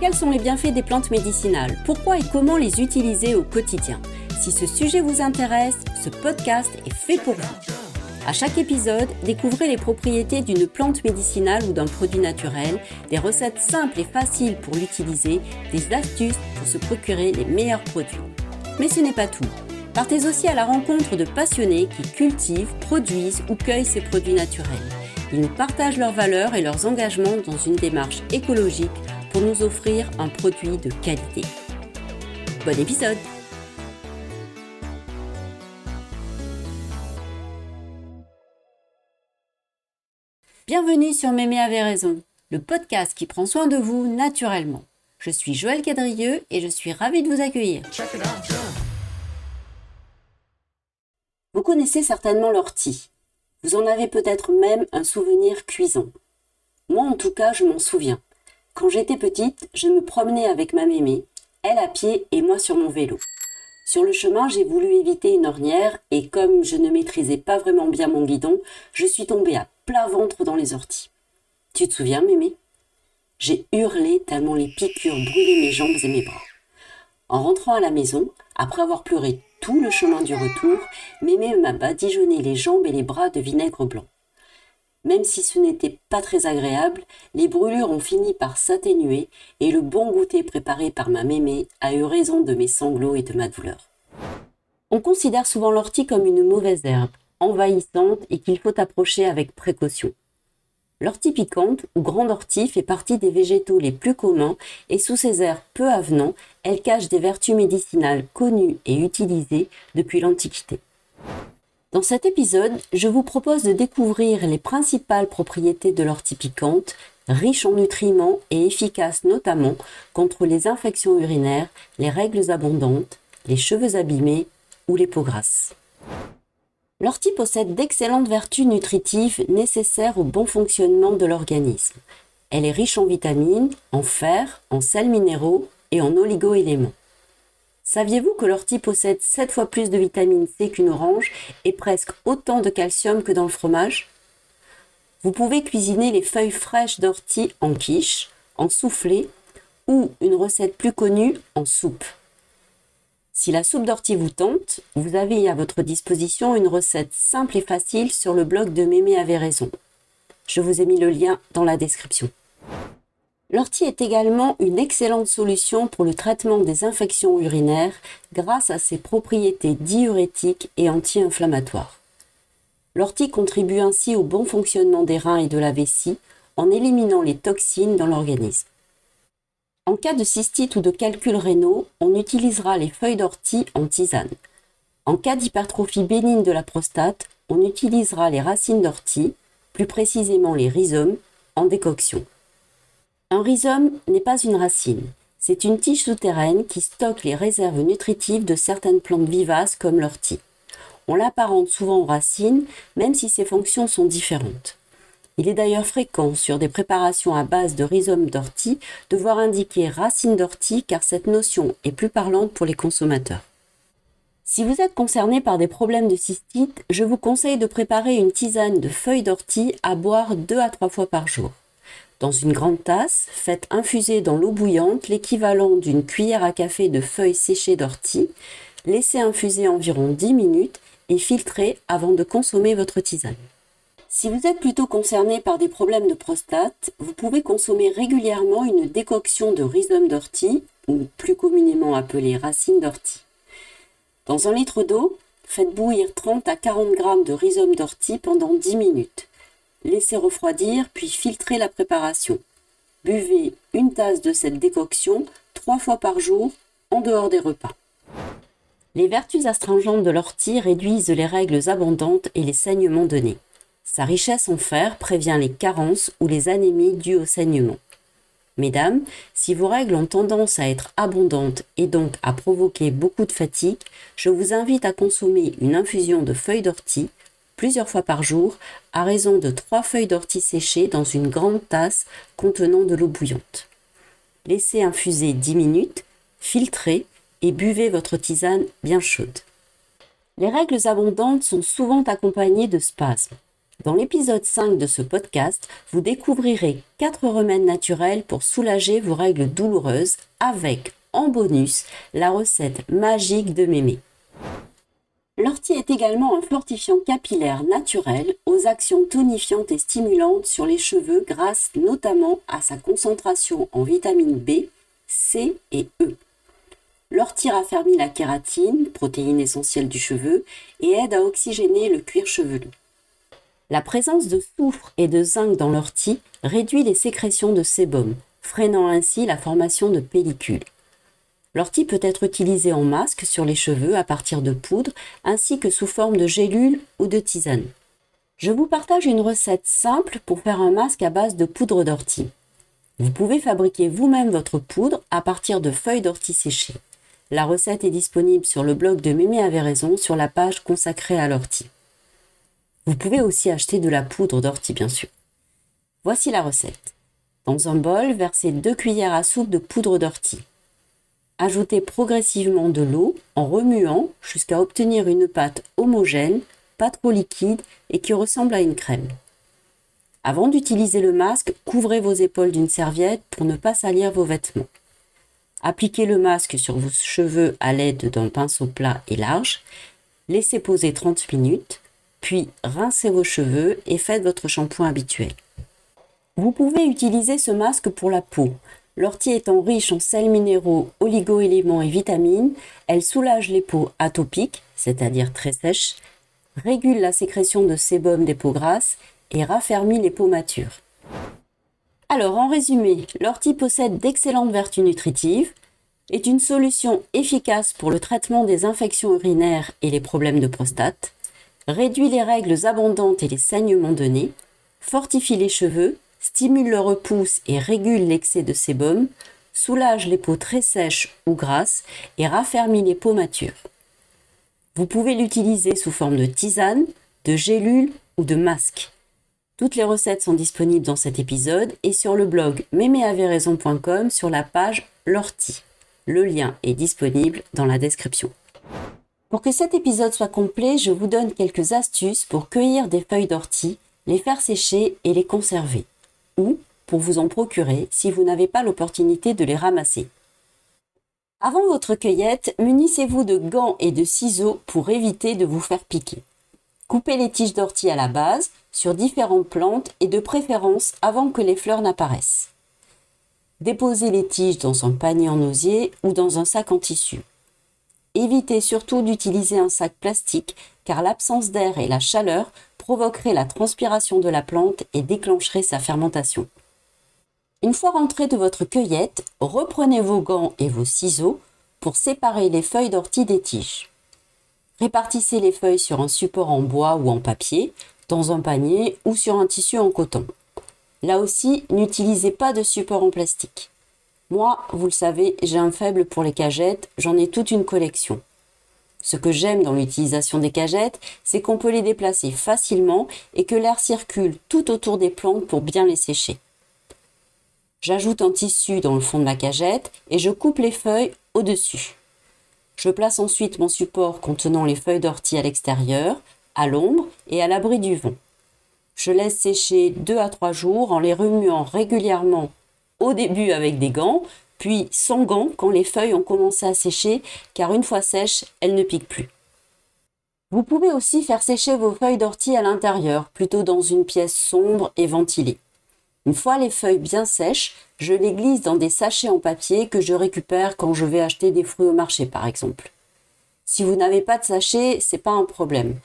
Quels sont les bienfaits des plantes médicinales? Pourquoi et comment les utiliser au quotidien? Si ce sujet vous intéresse, ce podcast est fait pour vous. À chaque épisode, découvrez les propriétés d'une plante médicinale ou d'un produit naturel, des recettes simples et faciles pour l'utiliser, des astuces pour se procurer les meilleurs produits. Mais ce n'est pas tout. Partez aussi à la rencontre de passionnés qui cultivent, produisent ou cueillent ces produits naturels. Ils nous partagent leurs valeurs et leurs engagements dans une démarche écologique pour nous offrir un produit de qualité. Bon épisode Bienvenue sur Mémé avait raison, le podcast qui prend soin de vous naturellement. Je suis Joël Cadrieux et je suis ravie de vous accueillir. Vous connaissez certainement l'ortie. Vous en avez peut-être même un souvenir cuisant. Moi en tout cas, je m'en souviens. Quand j'étais petite, je me promenais avec ma mémé, elle à pied et moi sur mon vélo. Sur le chemin, j'ai voulu éviter une ornière et comme je ne maîtrisais pas vraiment bien mon guidon, je suis tombée à plat ventre dans les orties. Tu te souviens, Mémé? J'ai hurlé tellement les piqûres brûlaient mes jambes et mes bras. En rentrant à la maison, après avoir pleuré le chemin du retour, Mémé m'a badigeonné les jambes et les bras de vinaigre blanc. Même si ce n'était pas très agréable, les brûlures ont fini par s'atténuer et le bon goûter préparé par ma mémé a eu raison de mes sanglots et de ma douleur. On considère souvent l'ortie comme une mauvaise herbe, envahissante et qu'il faut approcher avec précaution. L'ortie piquante ou grande ortie fait partie des végétaux les plus communs et sous ses airs peu avenants, elle cache des vertus médicinales connues et utilisées depuis l'Antiquité. Dans cet épisode, je vous propose de découvrir les principales propriétés de l'ortie piquante, riche en nutriments et efficace notamment contre les infections urinaires, les règles abondantes, les cheveux abîmés ou les peaux grasses. L'ortie possède d'excellentes vertus nutritives nécessaires au bon fonctionnement de l'organisme. Elle est riche en vitamines, en fer, en sels minéraux et en oligoéléments. Saviez-vous que l'ortie possède 7 fois plus de vitamine C qu'une orange et presque autant de calcium que dans le fromage? Vous pouvez cuisiner les feuilles fraîches d'ortie en quiche, en soufflé ou une recette plus connue en soupe. Si la soupe d'ortie vous tente, vous avez à votre disposition une recette simple et facile sur le blog de Mémé avait raison. Je vous ai mis le lien dans la description. L'ortie est également une excellente solution pour le traitement des infections urinaires grâce à ses propriétés diurétiques et anti-inflammatoires. L'ortie contribue ainsi au bon fonctionnement des reins et de la vessie en éliminant les toxines dans l'organisme. En cas de cystite ou de calculs rénaux, on utilisera les feuilles d'ortie en tisane. En cas d'hypertrophie bénigne de la prostate, on utilisera les racines d'ortie, plus précisément les rhizomes, en décoction. Un rhizome n'est pas une racine, c'est une tige souterraine qui stocke les réserves nutritives de certaines plantes vivaces comme l'ortie. On l'apparente souvent aux racines, même si ses fonctions sont différentes. Il est d'ailleurs fréquent sur des préparations à base de rhizome d'ortie de voir indiquer racine d'ortie car cette notion est plus parlante pour les consommateurs. Si vous êtes concerné par des problèmes de cystite, je vous conseille de préparer une tisane de feuilles d'ortie à boire 2 à 3 fois par jour. Dans une grande tasse, faites infuser dans l'eau bouillante l'équivalent d'une cuillère à café de feuilles séchées d'ortie, laissez infuser environ 10 minutes et filtrez avant de consommer votre tisane. Si vous êtes plutôt concerné par des problèmes de prostate, vous pouvez consommer régulièrement une décoction de rhizome d'ortie, ou plus communément appelée racine d'ortie. Dans un litre d'eau, faites bouillir 30 à 40 g de rhizome d'ortie pendant 10 minutes. Laissez refroidir puis filtrez la préparation. Buvez une tasse de cette décoction trois fois par jour en dehors des repas. Les vertus astringentes de l'ortie réduisent les règles abondantes et les saignements de. Sa richesse en fer prévient les carences ou les anémies dues au saignement. Mesdames, si vos règles ont tendance à être abondantes et donc à provoquer beaucoup de fatigue, je vous invite à consommer une infusion de feuilles d'ortie plusieurs fois par jour à raison de trois feuilles d'ortie séchées dans une grande tasse contenant de l'eau bouillante. Laissez infuser 10 minutes, filtrez et buvez votre tisane bien chaude. Les règles abondantes sont souvent accompagnées de spasmes. Dans l'épisode 5 de ce podcast, vous découvrirez 4 remèdes naturels pour soulager vos règles douloureuses avec, en bonus, la recette magique de mémé. L'ortie est également un fortifiant capillaire naturel aux actions tonifiantes et stimulantes sur les cheveux grâce notamment à sa concentration en vitamine B, C et E. L'ortie raffermit la kératine, protéine essentielle du cheveu, et aide à oxygéner le cuir chevelu. La présence de soufre et de zinc dans l'ortie réduit les sécrétions de sébum, freinant ainsi la formation de pellicules. L'ortie peut être utilisée en masque sur les cheveux à partir de poudre ainsi que sous forme de gélule ou de tisane. Je vous partage une recette simple pour faire un masque à base de poudre d'ortie. Vous pouvez fabriquer vous-même votre poudre à partir de feuilles d'ortie séchées. La recette est disponible sur le blog de Mémé avait raison sur la page consacrée à l'ortie. Vous pouvez aussi acheter de la poudre d'ortie bien sûr. Voici la recette. Dans un bol, versez 2 cuillères à soupe de poudre d'ortie. Ajoutez progressivement de l'eau en remuant jusqu'à obtenir une pâte homogène, pas trop liquide et qui ressemble à une crème. Avant d'utiliser le masque, couvrez vos épaules d'une serviette pour ne pas salir vos vêtements. Appliquez le masque sur vos cheveux à l'aide d'un pinceau plat et large. Laissez poser 30 minutes, puis rincez vos cheveux et faites votre shampoing habituel. Vous pouvez utiliser ce masque pour la peau, L'ortie étant riche en sels minéraux, oligo-éléments et vitamines, elle soulage les peaux atopiques, c'est-à-dire très sèches, régule la sécrétion de sébum des peaux grasses et raffermit les peaux matures. Alors, en résumé, l'ortie possède d'excellentes vertus nutritives, est une solution efficace pour le traitement des infections urinaires et les problèmes de prostate, réduit les règles abondantes et les saignements de nez, fortifie les cheveux, stimule le repousse et régule l'excès de sébum, soulage les peaux très sèches ou grasses et raffermit les peaux matures. Vous pouvez l'utiliser sous forme de tisane, de gélule ou de masque. Toutes les recettes sont disponibles dans cet épisode et sur le blog méméaveraison.com sur la page l'ortie. Le lien est disponible dans la description. Pour que cet épisode soit complet, je vous donne quelques astuces pour cueillir des feuilles d'ortie, les faire sécher et les conserver ou pour vous en procurer si vous n'avez pas l'opportunité de les ramasser. Avant votre cueillette, munissez-vous de gants et de ciseaux pour éviter de vous faire piquer. Coupez les tiges d'ortie à la base, sur différentes plantes et de préférence avant que les fleurs n'apparaissent. Déposez les tiges dans un panier en osier ou dans un sac en tissu. Évitez surtout d'utiliser un sac plastique car l'absence d'air et la chaleur provoqueraient la transpiration de la plante et déclencheraient sa fermentation. Une fois rentré de votre cueillette, reprenez vos gants et vos ciseaux pour séparer les feuilles d'ortie des tiges. Répartissez les feuilles sur un support en bois ou en papier, dans un panier ou sur un tissu en coton. Là aussi, n'utilisez pas de support en plastique. Moi, vous le savez, j'ai un faible pour les cagettes, j'en ai toute une collection. Ce que j'aime dans l'utilisation des cagettes, c'est qu'on peut les déplacer facilement et que l'air circule tout autour des plantes pour bien les sécher. J'ajoute un tissu dans le fond de la cagette et je coupe les feuilles au-dessus. Je place ensuite mon support contenant les feuilles d'ortie à l'extérieur, à l'ombre et à l'abri du vent. Je laisse sécher 2 à 3 jours en les remuant régulièrement au début avec des gants, puis sans gants quand les feuilles ont commencé à sécher, car une fois sèches, elles ne piquent plus. Vous pouvez aussi faire sécher vos feuilles d'ortie à l'intérieur, plutôt dans une pièce sombre et ventilée. Une fois les feuilles bien sèches, je les glisse dans des sachets en papier que je récupère quand je vais acheter des fruits au marché par exemple. Si vous n'avez pas de sachet, c'est pas un problème.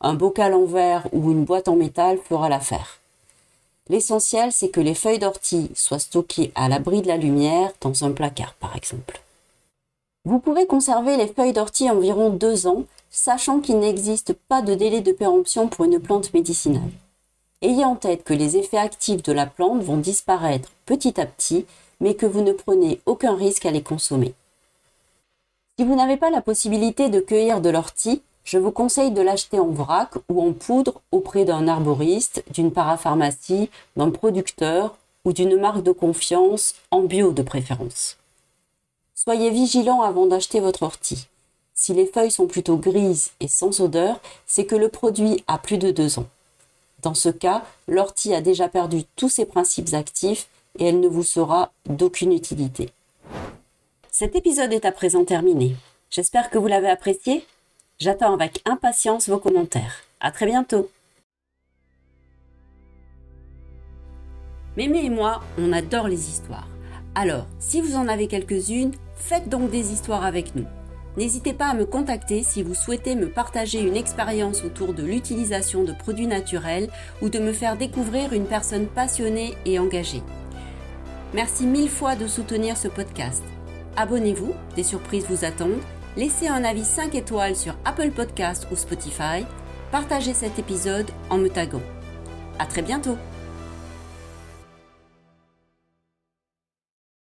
Un bocal en verre ou une boîte en métal fera l'affaire. L'essentiel, c'est que les feuilles d'ortie soient stockées à l'abri de la lumière dans un placard, par exemple. Vous pouvez conserver les feuilles d'ortie environ deux ans, sachant qu'il n'existe pas de délai de péremption pour une plante médicinale. Ayez en tête que les effets actifs de la plante vont disparaître petit à petit, mais que vous ne prenez aucun risque à les consommer. Si vous n'avez pas la possibilité de cueillir de l'ortie, je vous conseille de l'acheter en vrac ou en poudre auprès d'un arboriste, d'une parapharmacie, d'un producteur ou d'une marque de confiance, en bio de préférence. Soyez vigilant avant d'acheter votre ortie. Si les feuilles sont plutôt grises et sans odeur, c'est que le produit a plus de deux ans. Dans ce cas, l'ortie a déjà perdu tous ses principes actifs et elle ne vous sera d'aucune utilité. Cet épisode est à présent terminé. J'espère que vous l'avez apprécié. J'attends avec impatience vos commentaires. À très bientôt. Mémé et moi, on adore les histoires. Alors, si vous en avez quelques-unes, faites donc des histoires avec nous. N'hésitez pas à me contacter si vous souhaitez me partager une expérience autour de l'utilisation de produits naturels ou de me faire découvrir une personne passionnée et engagée. Merci mille fois de soutenir ce podcast. Abonnez-vous, des surprises vous attendent. Laissez un avis 5 étoiles sur Apple Podcast ou Spotify. Partagez cet épisode en me taguant. À très bientôt!